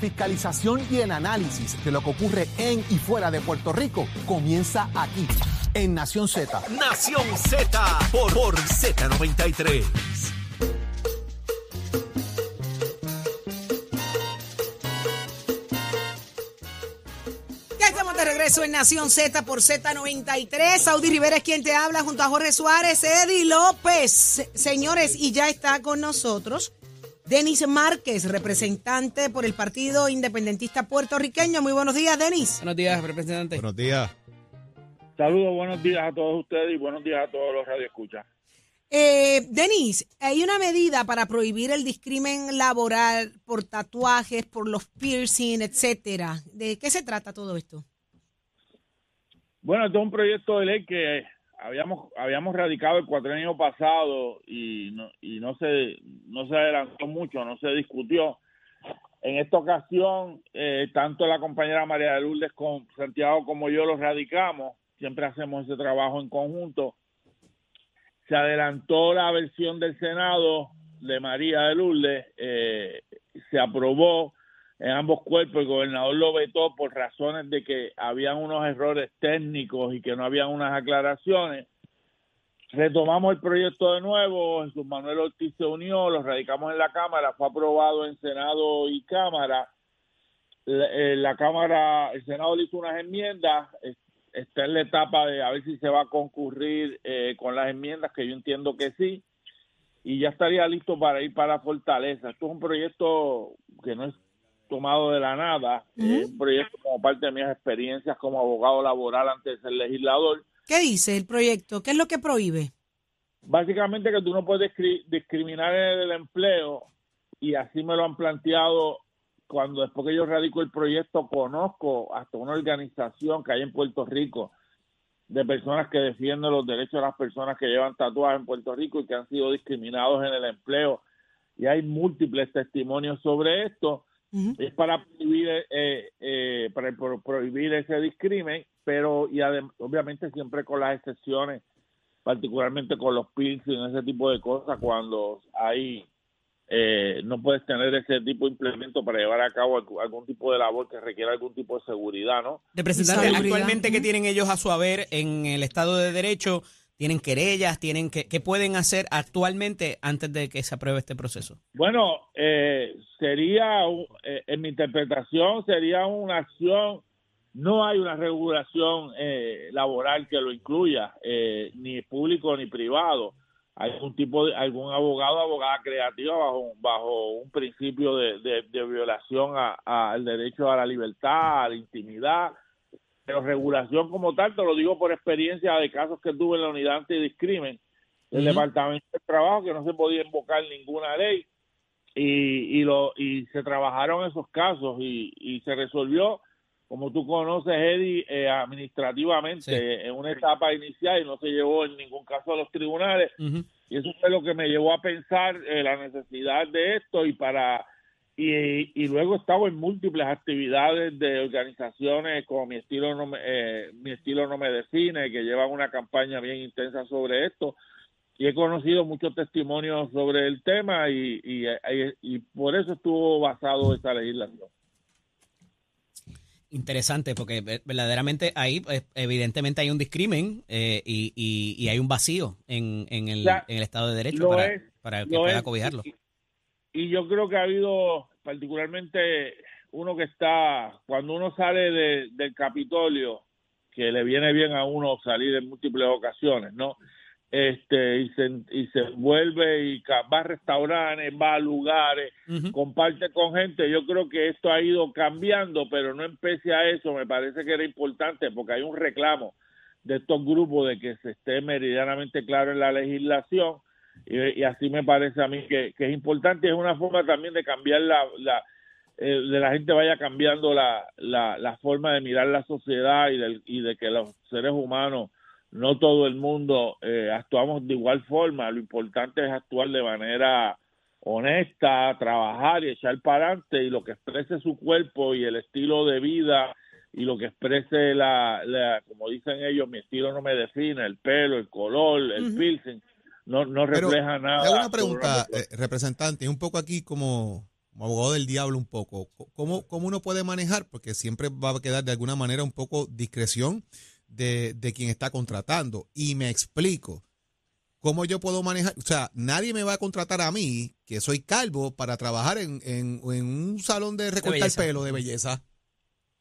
Fiscalización y el análisis de lo que ocurre en y fuera de Puerto Rico comienza aquí, en Nación Z. Nación Z por, por Z93. Ya estamos de regreso en Nación Z por Z93. Saudi Rivera es quien te habla junto a Jorge Suárez, Eddie López. Señores, y ya está con nosotros Denis Márquez, representante por el Partido Independentista Puertorriqueño. Muy buenos días, Denis. Buenos días, representante. Buenos días. Saludos, buenos días a todos ustedes y buenos días a todos los radioescuchas. Eh, Denis, hay una medida para prohibir el discrimen laboral por tatuajes, por los piercing, etcétera. ¿De qué se trata todo esto? Bueno, este es un proyecto de ley que habíamos habíamos radicado el cuatrenio pasado y no, y no se no se adelantó mucho, no se discutió. En esta ocasión, eh, tanto la compañera María de Lourdes con Santiago como yo lo radicamos, siempre hacemos ese trabajo en conjunto. Se adelantó la versión del Senado de María de Lourdes, eh, se aprobó en ambos cuerpos, el gobernador lo vetó por razones de que habían unos errores técnicos y que no habían unas aclaraciones. Retomamos el proyecto de nuevo, Jesús Manuel Ortiz se unió, lo radicamos en la Cámara, fue aprobado en Senado y Cámara. La, eh, la Cámara, el Senado le hizo unas enmiendas, está en la etapa de a ver si se va a concurrir eh, con las enmiendas, que yo entiendo que sí, y ya estaría listo para ir para Fortaleza. Esto es un proyecto que no es tomado de la nada, es un proyecto como parte de mis experiencias como abogado laboral antes de ser legislador. ¿Qué dice el proyecto? ¿Qué es lo que prohíbe? Básicamente que tú no puedes discri- discriminar en el empleo y así me lo han planteado cuando después que yo radico el proyecto conozco hasta una organización que hay en Puerto Rico de personas que defienden los derechos de las personas que llevan tatuajes en Puerto Rico y que han sido discriminados en el empleo y hay múltiples testimonios sobre esto Es para prohibir eh, eh, para pro- prohibir ese discrimen pero y obviamente siempre con las excepciones particularmente con los piercing ese tipo de cosas cuando hay eh, no puedes tener ese tipo de implemento para llevar a cabo algún, algún tipo de labor que requiera algún tipo de seguridad no Representante, Salubridad. actualmente, ¿qué Ujú. tienen ellos a su haber en el Estado de Derecho? ¿Tienen querellas? ¿Tienen que, ¿Qué pueden hacer actualmente antes de que se apruebe este proceso? Bueno, eh, sería, eh, en mi interpretación, sería una acción, no hay una regulación eh, laboral que lo incluya, eh, ni público ni privado. Hay algún tipo de, algún abogado, abogada creativa bajo, bajo un principio de, de- de violación al derecho a la libertad, a la intimidad, pero regulación como tal, te lo digo por experiencia de casos que tuve en la unidad antidiscrimen del Ujú. Departamento de Trabajo, que no se podía invocar ninguna ley y, y, lo, y se trabajaron esos casos y, y se resolvió, como tú conoces, Eddie, eh, administrativamente Sí. en una etapa inicial y no se llevó en ningún caso a los tribunales y eso fue lo que me llevó a pensar eh, la necesidad de esto y para y, y luego he estado en múltiples actividades de organizaciones como mi estilo no me, eh, mi estilo no me define que llevan una campaña bien intensa sobre esto y he conocido muchos testimonios sobre el tema y, y, por eso estuvo basado esta legislación Interesante, porque ve- verdaderamente ahí, pues, evidentemente, hay un discrimen eh, y, y- y hay un vacío en, en el, O sea, en el Estado de Derecho para, es, para que pueda es, cobijarlo. Y, y yo creo que ha habido, particularmente uno que está, cuando uno sale de- del Capitolio, que le viene bien a uno salir en múltiples ocasiones, ¿no? Este, y se, y se vuelve y va a restaurantes, va a lugares, comparte con gente. Yo creo que esto ha ido cambiando, pero no empecé a eso. Me parece que era importante porque hay un reclamo de estos grupos de que se esté meridianamente claro en la legislación y, y así me parece a mí que, que es importante. Es una forma también de cambiar la, la eh, de la gente vaya cambiando la, la, la forma de mirar la sociedad y, del, y de que los seres humanos no todo el mundo eh, actuamos de igual forma. Lo importante es actuar de manera honesta, trabajar y echar para adelante y lo que exprese su cuerpo y el estilo de vida y lo que exprese la, la como dicen ellos, mi estilo no me define, el pelo, el color, el piercing, no, no Pero refleja nada. Le hago una pregunta, eh, representante, un poco aquí como como abogado del diablo un poco, ¿cómo, ¿cómo uno puede manejar? Porque siempre va a quedar de alguna manera un poco discreción de, de quien está contratando. Y me explico. ¿Cómo yo puedo manejar? O sea, nadie me va a contratar a mí, que soy calvo, para trabajar en, en, en un salón de recortar pelo de belleza.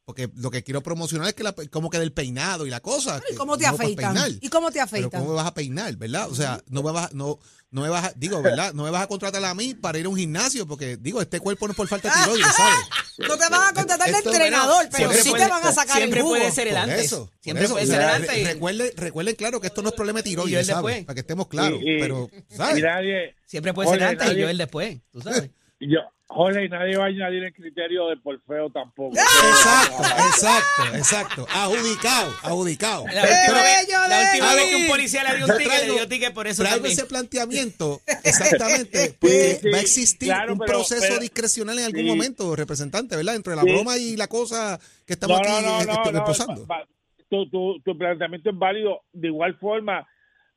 Porque lo que quiero promocionar es que la, cómo queda el peinado y la cosa. ¿Y cómo te afeitan? ¿Y cómo te Pero afeitan? ¿cómo me vas a peinar, verdad? O sea, no me vas, a- no, no me vas a, digo, ¿verdad? No me vas a contratar a mí para ir a un gimnasio, porque, digo, este cuerpo no es por falta de tiroides, ¿sabes? No te van a contratar de entrenador, pero sí puede- te van a sacar siempre el jugo. puede ser el Por antes. eso, por siempre eso. puede O ser sea, el antes. re- y- recuerden, recuerden claro que esto no es problema de Y tiroides, ¿sabes? después. Para que estemos claros, Y- y- pero, Y ¿sabes? nadie, Siempre puede ser Jorge, antes y nadie- yo el después, tú sabes. yo, Jorge, y nadie va a añadir el criterio de por feo tampoco. Exacto, exacto, exacto. Adjudicado, adjudicado. La ¡Qué última, vez, bello, la última Levi! vez que un policía le dio un ticket, le dio ticket por eso Traigo también. ese planteamiento, exactamente, porque Sí, sí, va a existir claro, un pero- proceso pero- discrecional en algún sí. momento, representante, ¿verdad? Entre la Sí. broma y la cosa que estamos aquí este, reposando. va- va- Tu, tu, tu planteamiento es válido. De igual forma,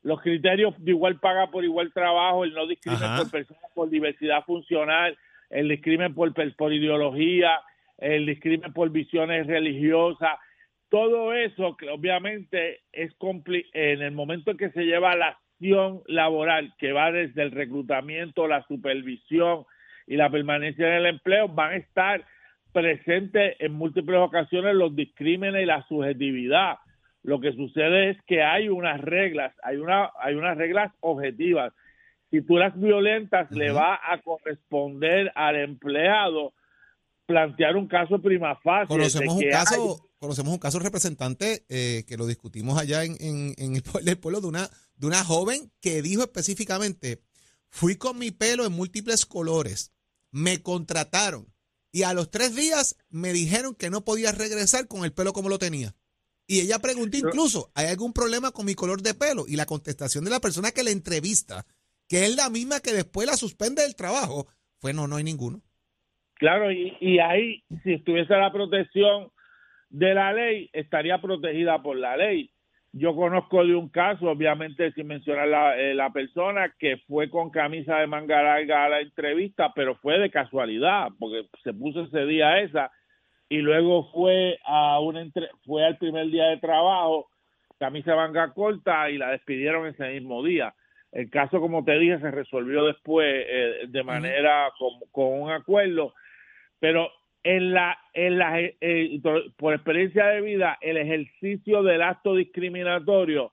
los criterios de igual paga por igual trabajo, el no discrimen Ajá. por personas por diversidad funcional, el discrimen por, por ideología, el discrimen por visiones religiosas, todo eso que obviamente es compli en el momento en que se lleva la acción laboral, que va desde el reclutamiento, la supervisión y la permanencia en el empleo, van a estar presentes en múltiples ocasiones los discrímenes y la subjetividad. Lo que sucede es que hay unas reglas, hay una hay unas reglas objetivas. Violentas, le va a corresponder al empleado plantear un caso prima facie. Conocemos un caso, conocemos un caso representante eh, que lo discutimos allá en, en, en el pueblo, el pueblo de una de una joven que dijo específicamente, fui con mi pelo en múltiples colores, me contrataron y a los tres días me dijeron que no podía regresar con el pelo como lo tenía. Y ella preguntó incluso, ¿hay algún problema con mi color de pelo? Y la contestación de la persona que la entrevista, que es la misma que después la suspende del trabajo, fue no, no hay ninguno. Claro, y, y ahí, si estuviese la protección de la ley, estaría protegida por la ley. Yo conozco de un caso, obviamente sin mencionar la, eh, la persona, que fue con camisa de manga larga a la entrevista, pero fue de casualidad, porque se puso ese día esa, y luego fue a una entre, fue al primer día de trabajo, camisa de manga corta, y la despidieron ese mismo día. El caso, como te dije, se resolvió después eh, de manera con, con un acuerdo, pero en la, en la eh, por- experiencia de vida, el ejercicio del acto discriminatorio,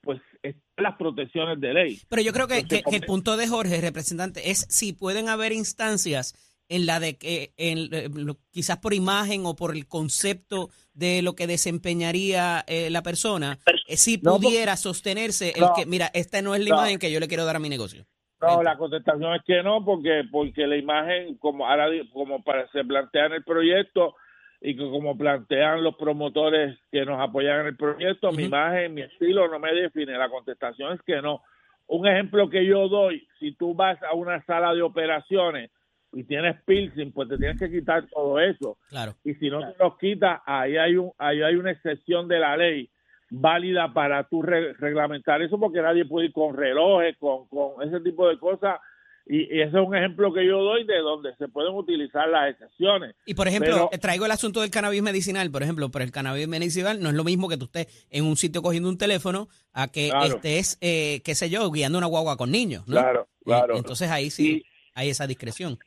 pues están las protecciones de ley. Pero yo creo que, Entonces, que- que el punto de Jorge, representante, es si pueden haber instancias en la de que en, eh, quizás por imagen o por el concepto de lo que desempeñaría eh, la persona, eh, si pudiera sostenerse el No. que, mira, esta no es la No. imagen que yo le quiero dar a mi negocio. No, la contestación es que no, porque porque la imagen, como ahora como para, se plantea en el proyecto y que como plantean los promotores que nos apoyan en el proyecto, mi imagen, mi estilo no me define. La contestación es que no. Un ejemplo que yo doy, si tú vas a una sala de operaciones y tienes piercing, pues te tienes que quitar todo eso. Claro. y si no te los quitas, ahí hay un ahí hay una excepción de la ley válida para tú re- reglamentar eso porque nadie puede ir con relojes, con, con ese tipo de cosas y, y ese es un ejemplo que yo doy de donde se pueden utilizar las excepciones. Y por ejemplo, Pero- eh, traigo el asunto del cannabis medicinal, por ejemplo, pero el cannabis medicinal no es lo mismo que tú estés en un sitio cogiendo un teléfono a que Claro. estés, eh, qué sé yo, guiando una guagua con niños, ¿no? Claro, claro. Eh, Entonces ahí sí hay esa discreción.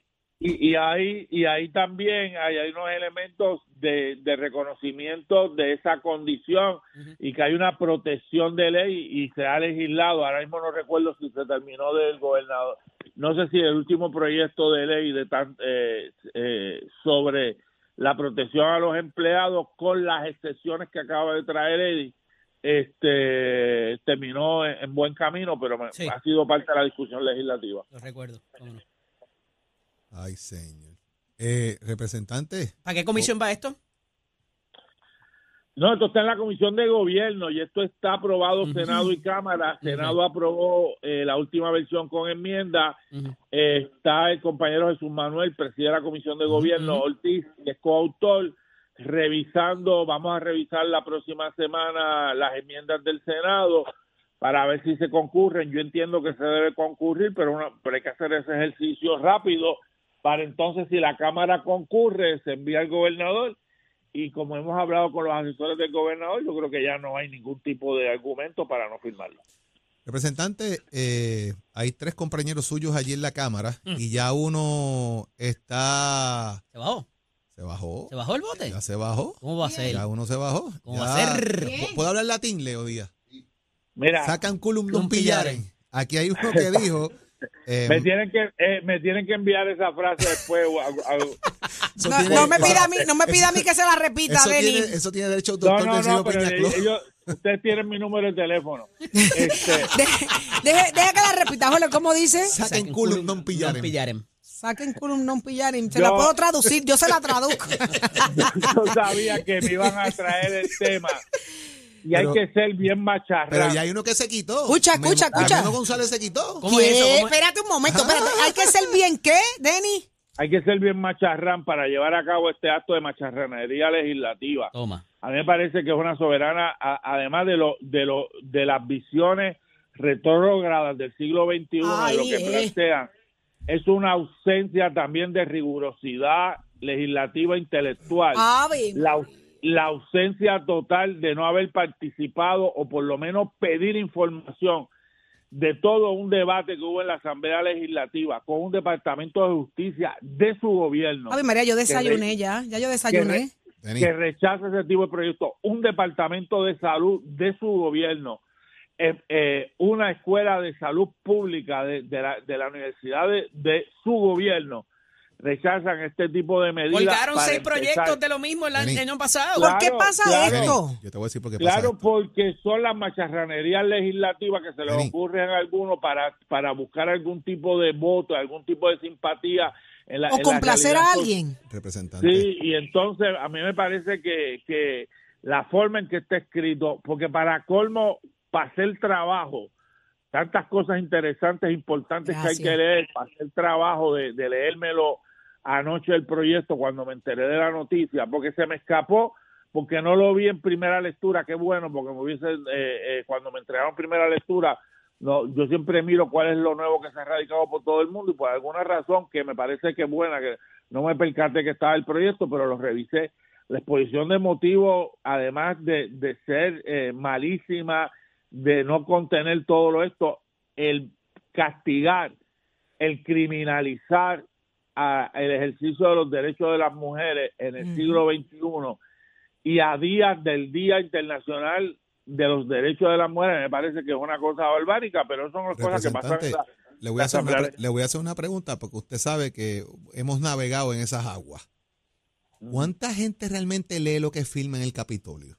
Y, y ahí y ahí también hay, hay unos elementos de, de reconocimiento de esa condición y que hay una protección de ley y se ha legislado. Ahora mismo no recuerdo si se terminó del gobernador. No sé si el último proyecto de ley de tan, eh, eh, sobre la protección a los empleados con las excepciones que acaba de traer Eddie este terminó en, en buen camino, pero Sí. ha sido parte de la discusión legislativa. Lo recuerdo. cómo no. Ay, señor. Eh, representante, ¿Para qué comisión va esto? No, esto está en la Comisión de Gobierno y esto está aprobado Ujú. Senado y Cámara. Senado aprobó eh, la última versión con enmienda. Eh, está el compañero Jesús Manuel, presidente de la Comisión de Gobierno. Ortiz, que es coautor, revisando, vamos a revisar la próxima semana las enmiendas del Senado para ver si se concurren. Yo entiendo que se debe concurrir, pero, una- pero hay que hacer ese ejercicio rápido para entonces si la Cámara concurre, se envía al gobernador y como hemos hablado con los asesores del gobernador, yo creo que ya no hay ningún tipo de argumento para no firmarlo. Representante, eh, hay tres compañeros suyos allí en la Cámara Mm. y ya uno está... ¿Se bajó? Se bajó. ¿Se bajó el bote? Ya se bajó. ¿Cómo va a ser? Ya uno se bajó. ¿Cómo Ya- va a ser? ¿Pu- ¿Puedo hablar latín, Leo Díaz? Mira, Sacan culum non pillaren. Aquí hay uno que dijo... eh, me tienen que eh, me tienen que enviar esa frase después. eso No, tiene- no me pida a mí, no me pida a mí que se la repita, eso Denis. tiene, eso tiene derecho No, doctor no, no, pero ellos, ustedes tienen mi número de teléfono. Este, Deje, deje- deje que la repita, Jorge, ¿cómo dice? Saquen culum non pillaren. pillaren. Saquen culum non pillarim. Se Yo- la puedo traducir, yo se la traduzco. yo sabía que me iban a traer el tema. Y Pero- hay que ser bien macharrán. Pero ya hay uno que se quitó. Escucha, escucha, escucha. Memo González se quitó. ¿Cómo es eso? ¿Qué? ¿Cómo es? Espérate un momento, espérate. Hay que ser bien, ¿qué, Denny? Hay que ser bien macharrán para llevar a cabo este acto de macharranería legislativa. Toma. A mí me parece que es una soberana, a- además de lo, de lo, de las visiones retrógradas del siglo XXI de lo Ay, que eh. plantean, es una ausencia también de rigurosidad legislativa intelectual. Ave. la, au- la ausencia total de no haber participado o por lo menos pedir información de todo un debate que hubo en la Asamblea Legislativa con un Departamento de Justicia de su gobierno. Ave María, yo desayuné ya, ya yo desayuné. Que rechaza ese tipo de proyectos, un Departamento de Salud de su gobierno, eh, eh, una escuela de salud pública de, de la, de la universidad de, de su gobierno, rechazan este tipo de medidas. Colgaron para seis empezar. proyectos de lo mismo el año pasado. ¿Por qué Claro, pasa claro. esto? Yo te voy a decir por qué pasa Claro, esto. porque son las macharranerías legislativas que se les ocurren a algunos para, para buscar algún tipo de voto, algún tipo de simpatía. En la, O en la complacer a alguien. Representante. Sí, y entonces a mí me parece que, que la forma en que está escrito, porque para colmo, para hacer trabajo, tantas cosas interesantes, importantes que hay que leer, para hacer trabajo de, de leérmelo anoche el proyecto cuando me enteré de la noticia, porque se me escapó, porque no lo vi en primera lectura, qué bueno, porque me hubiese, eh, eh, cuando me entregaron primera lectura, no, yo siempre miro cuál es lo nuevo que se ha radicado por todo el mundo y por alguna razón que me parece que es buena, que no me percaté que estaba el proyecto, pero lo revisé. La exposición de motivos, además de, de ser eh, malísima, de no contener todo lo esto, el castigar, el criminalizar a- el ejercicio de los derechos de las mujeres en el siglo XXI y a días del Día Internacional de los Derechos de las Mujeres, me parece que es una cosa barbárica, pero son las cosas que pasan en la, Le voy, a hacer una, le voy a hacer una pregunta porque usted sabe que hemos navegado en esas aguas. ¿Cuánta gente realmente lee lo que firma en el Capitolio?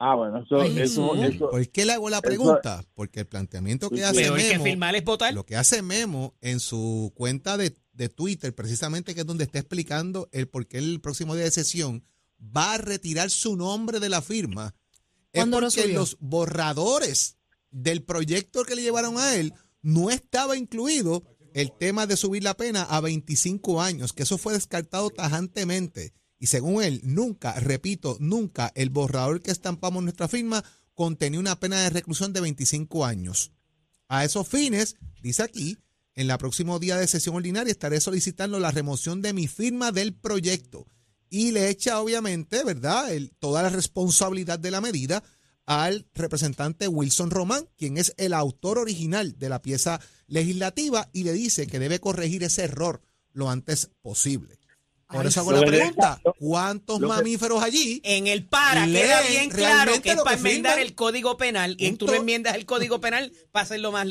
Ah, bueno, eso, Ay, eso, Jesús. eso- ¿Por qué le hago la pregunta? Porque el planteamiento que hace que es votar. lo que hace Memo en su cuenta de, de Twitter, precisamente que es donde está explicando el por qué el próximo día de sesión va a retirar su nombre de la firma, es ¿Cuándo lo porque subió? los borradores del proyecto que le llevaron a él no estaba incluido el tema de subir la pena a 25 años, que eso fue descartado tajantemente. Y según él, nunca, repito, nunca el borrador que estampamos en nuestra firma contenía una pena de reclusión de 25 años. A esos fines, dice aquí, en la próximo día de sesión ordinaria estaré solicitando la remoción de mi firma del proyecto. Y le echa, obviamente, ¿verdad?, el- toda la responsabilidad de la medida al representante Wilson Román, quien es el autor original de la pieza legislativa, y le dice que debe corregir ese error lo antes posible. Por eso hago la pregunta, ¿cuántos lo que- mamíferos allí En el para queda bien claro que es para que enmendar el código penal y tú enmiendas el código penal para hacerlo más,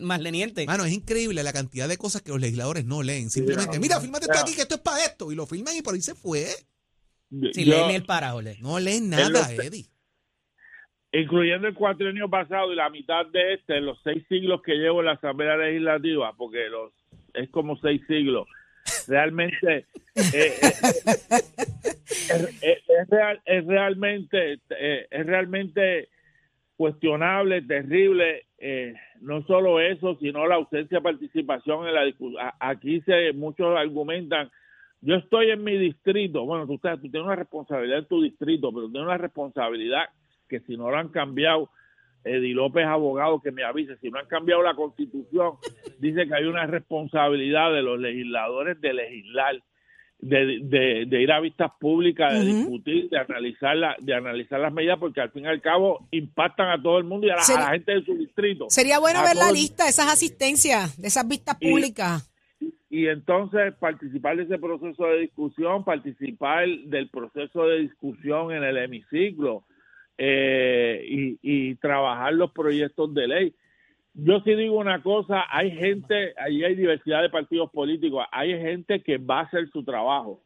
más leniente. Mano, es increíble la cantidad de cosas que los legisladores no leen. Simplemente, mira, fírmate esto aquí, que esto es para esto. Y lo firman y por ahí se fue. Si yo- leen el para, Jorge. No leen En nada, los- Eddie. incluyendo el cuatrienio pasado y la mitad de este, los seis siglos que llevo en la Asamblea Legislativa, porque los es como seis siglos, realmente eh, eh, es, real- es realmente eh, es realmente cuestionable, terrible, eh, no solo eso, sino la ausencia de participación en la discusión. Aquí se muchos argumentan, yo estoy en mi distrito, bueno, tú, tú tienes una responsabilidad en tu distrito, pero tienes una responsabilidad que si no lo han cambiado Eddie López, abogado, que me avise. Si no han cambiado la constitución, dice que hay una responsabilidad de los legisladores de legislar, de, de, de ir a vistas públicas, de discutir, de analizar, la, de analizar las medidas, porque al fin y al cabo impactan a todo el mundo y a la, a Sería- la gente de su distrito. Sería bueno A ver la lista de esas asistencias, de esas vistas Y- públicas. y entonces participar de ese proceso de discusión, participar del proceso de discusión en el hemiciclo eh, y, trabajar los proyectos de ley. Yo sí digo una cosa, hay gente, ahí hay diversidad de partidos políticos, hay gente que va a hacer su trabajo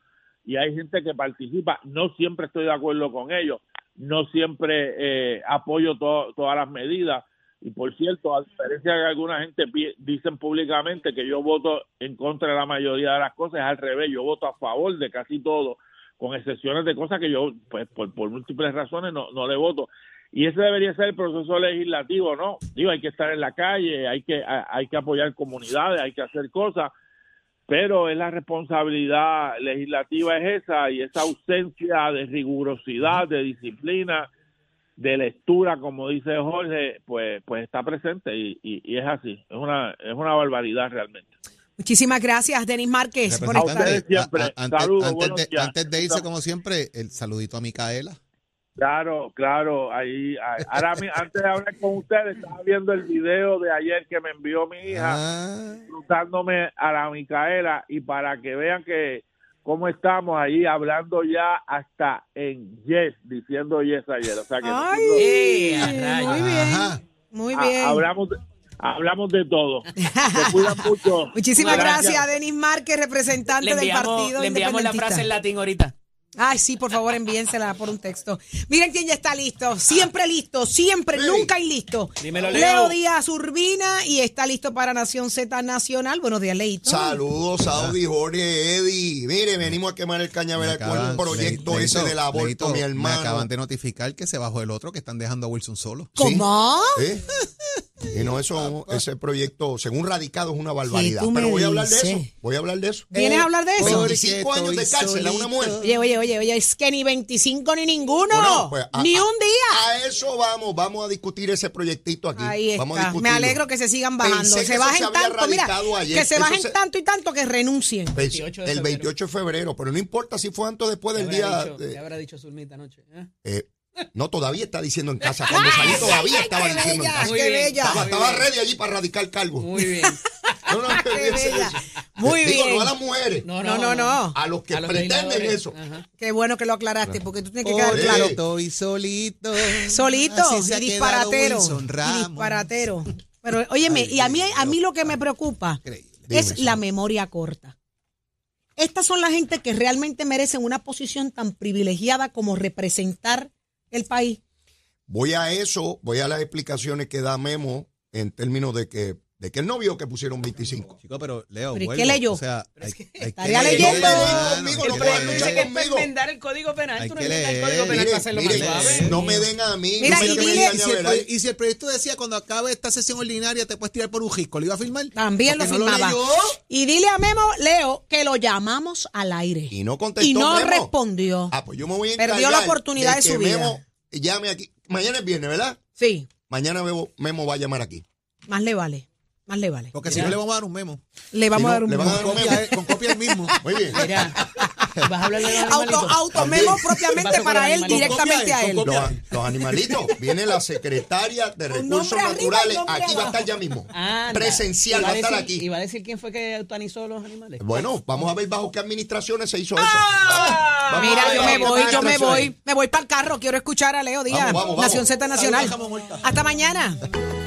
y hay gente que participa. No siempre estoy de acuerdo con ellos, no siempre eh, apoyo to- todas las medidas. Y por cierto, a diferencia de que alguna gente dicen públicamente que yo voto en contra de la mayoría de las cosas, es al revés, yo voto a favor de casi todo, con excepciones de cosas que yo, pues por, por múltiples razones, no, no le voto. Y ese debería ser el proceso legislativo, ¿no? Digo, hay que estar en la calle, hay que, hay que apoyar comunidades, hay que hacer cosas, pero es la responsabilidad legislativa es esa y esa ausencia de rigurosidad, de disciplina, de lectura, como dice Jorge, pues, pues está presente y- y es así, es una, es una barbaridad realmente. Muchísimas gracias, Denis Márquez, por A estar. ustedes siempre. a- a- antes, Saludos, antes de, días. antes de irse, como siempre, el saludito a Micaela. Claro, claro, ahí, ahí- ahora mi- antes de hablar con ustedes, estaba viendo el video de ayer que me envió mi hija, Ah, disfrutándome a la Micaela y para que vean que cómo estamos ahí hablando ya hasta en yes, diciendo yes ayer. O sea que Ay, nosotros, Eh, muy bien, muy ah, bien. hablamos, de, hablamos de todo. Se cuidan mucho. Muchísimas gracias, Denis Márquez, representante del Partido le enviamos la frase en latín ahorita. Ay, sí, por favor, envíensela por un texto. Miren quién ya está listo. Siempre listo, siempre, nunca listo. Dímelo, Leo. Leo Díaz Urbina y está listo para Nación Z Nacional. Buenos días, Leito. Saludos, Saudi, Jorge, Eddie. Mire, venimos a quemar el cañaveral me con el acaban- proyecto Le- ese del aborto, Leito, mi Me hermano. acaban de notificar que se bajó el otro, que están dejando a Wilson solo. ¿Cómo? ¿Eh? Y no, eso, ese proyecto, según radicado, es una barbaridad. Pero voy a hablar de eso. Voy a hablar de eso. ¿Vienes a hablar de eso? Porque 25 años de cárcel a una mujer. Oye, oye, oye, oye, es que ni 25 ni ninguno. Bueno, pues, a- ni un día. A eso vamos, vamos a discutir ese proyectito aquí. Ahí Vamos a está. Me alegro que se sigan bajando. Pensé que se bajen se tanto, mira, ayer. que se Eso bajen se- tanto y tanto que renuncien. 28 de el febrero. 28 de febrero, pero no importa si fue antes o después del ¿Qué día. habrá dicho, de- qué habrá dicho Zulmita anoche? ¿eh? eh, no, todavía está diciendo en casa. Cuando salí todavía estaba qué diciendo en casa. Qué bella. Estaba, estaba ready allí para radicar cargo. Muy bien. No, no, Qué bella. Muy Digo, bien. no a las mujeres, No, no, no. a los que A los pretenden eso. Ajá. Qué bueno que lo aclaraste, porque tú tienes que quedar claro. estoy solito. Solito y disparatero. Wilson Y disparatero. Pero, óyeme, y a mí, a mí lo que me preocupa Increíble. es Dime, la memoria corta. Estas son la gente que realmente merecen una posición tan privilegiada como representar el país. Voy a eso, voy a las explicaciones que da Memo en términos de que, de que él no vio que pusieron 25. Chico, pero Leo, ¿Pero qué leyó? O sea, hay, hay que estaría leyendo. Conmigo, no que puedo leer. escuchar Dice que es para conmigo. enmendar el código penal. Hay Tú no que enmiendas el leer. código penal Mire, para hacerlo mire, más suave. no me den a mí. Mira, no y dile- a Y si, el, y si el proyecto decía cuando acabe esta sesión ordinaria te puedes tirar por un risco, ¿lo iba a firmar? También lo no firmaba. y dile a Memo, Leo, que lo llamamos al aire. Y no contestó Y no Memo. respondió. Ah, pues yo me voy a Perdió la oportunidad de que su vida. Memo llame aquí. Mañana es viernes, ¿verdad? Sí, Mañana Memo, Memo va a llamar aquí. más le vale. Más le vale. Porque si no le vamos a dar un memo. Le vamos Si no, a dar un le van a memo. dar un Copia, con copia el mismo. Muy bien. Mira, vas a hablar de los Auto, animalitos. auto memo También. ¿Qué propiamente para él, directamente a él. Los, los animalitos. Viene la secretaria de Recursos Naturales. Aquí va a estar ya mismo. Anda. Presencial ¿Y va a estar decir- aquí. ¿Y va a decir quién fue que eutanizó los animales? Bueno, vamos a ver bajo qué administraciones se hizo eso. Ah, a Mira, yo me voy, yo me voy. Me voy para el carro. Quiero escuchar a Leo Díaz. Vamos, vamos, vamos. Nación Z Nacional. Hasta mañana.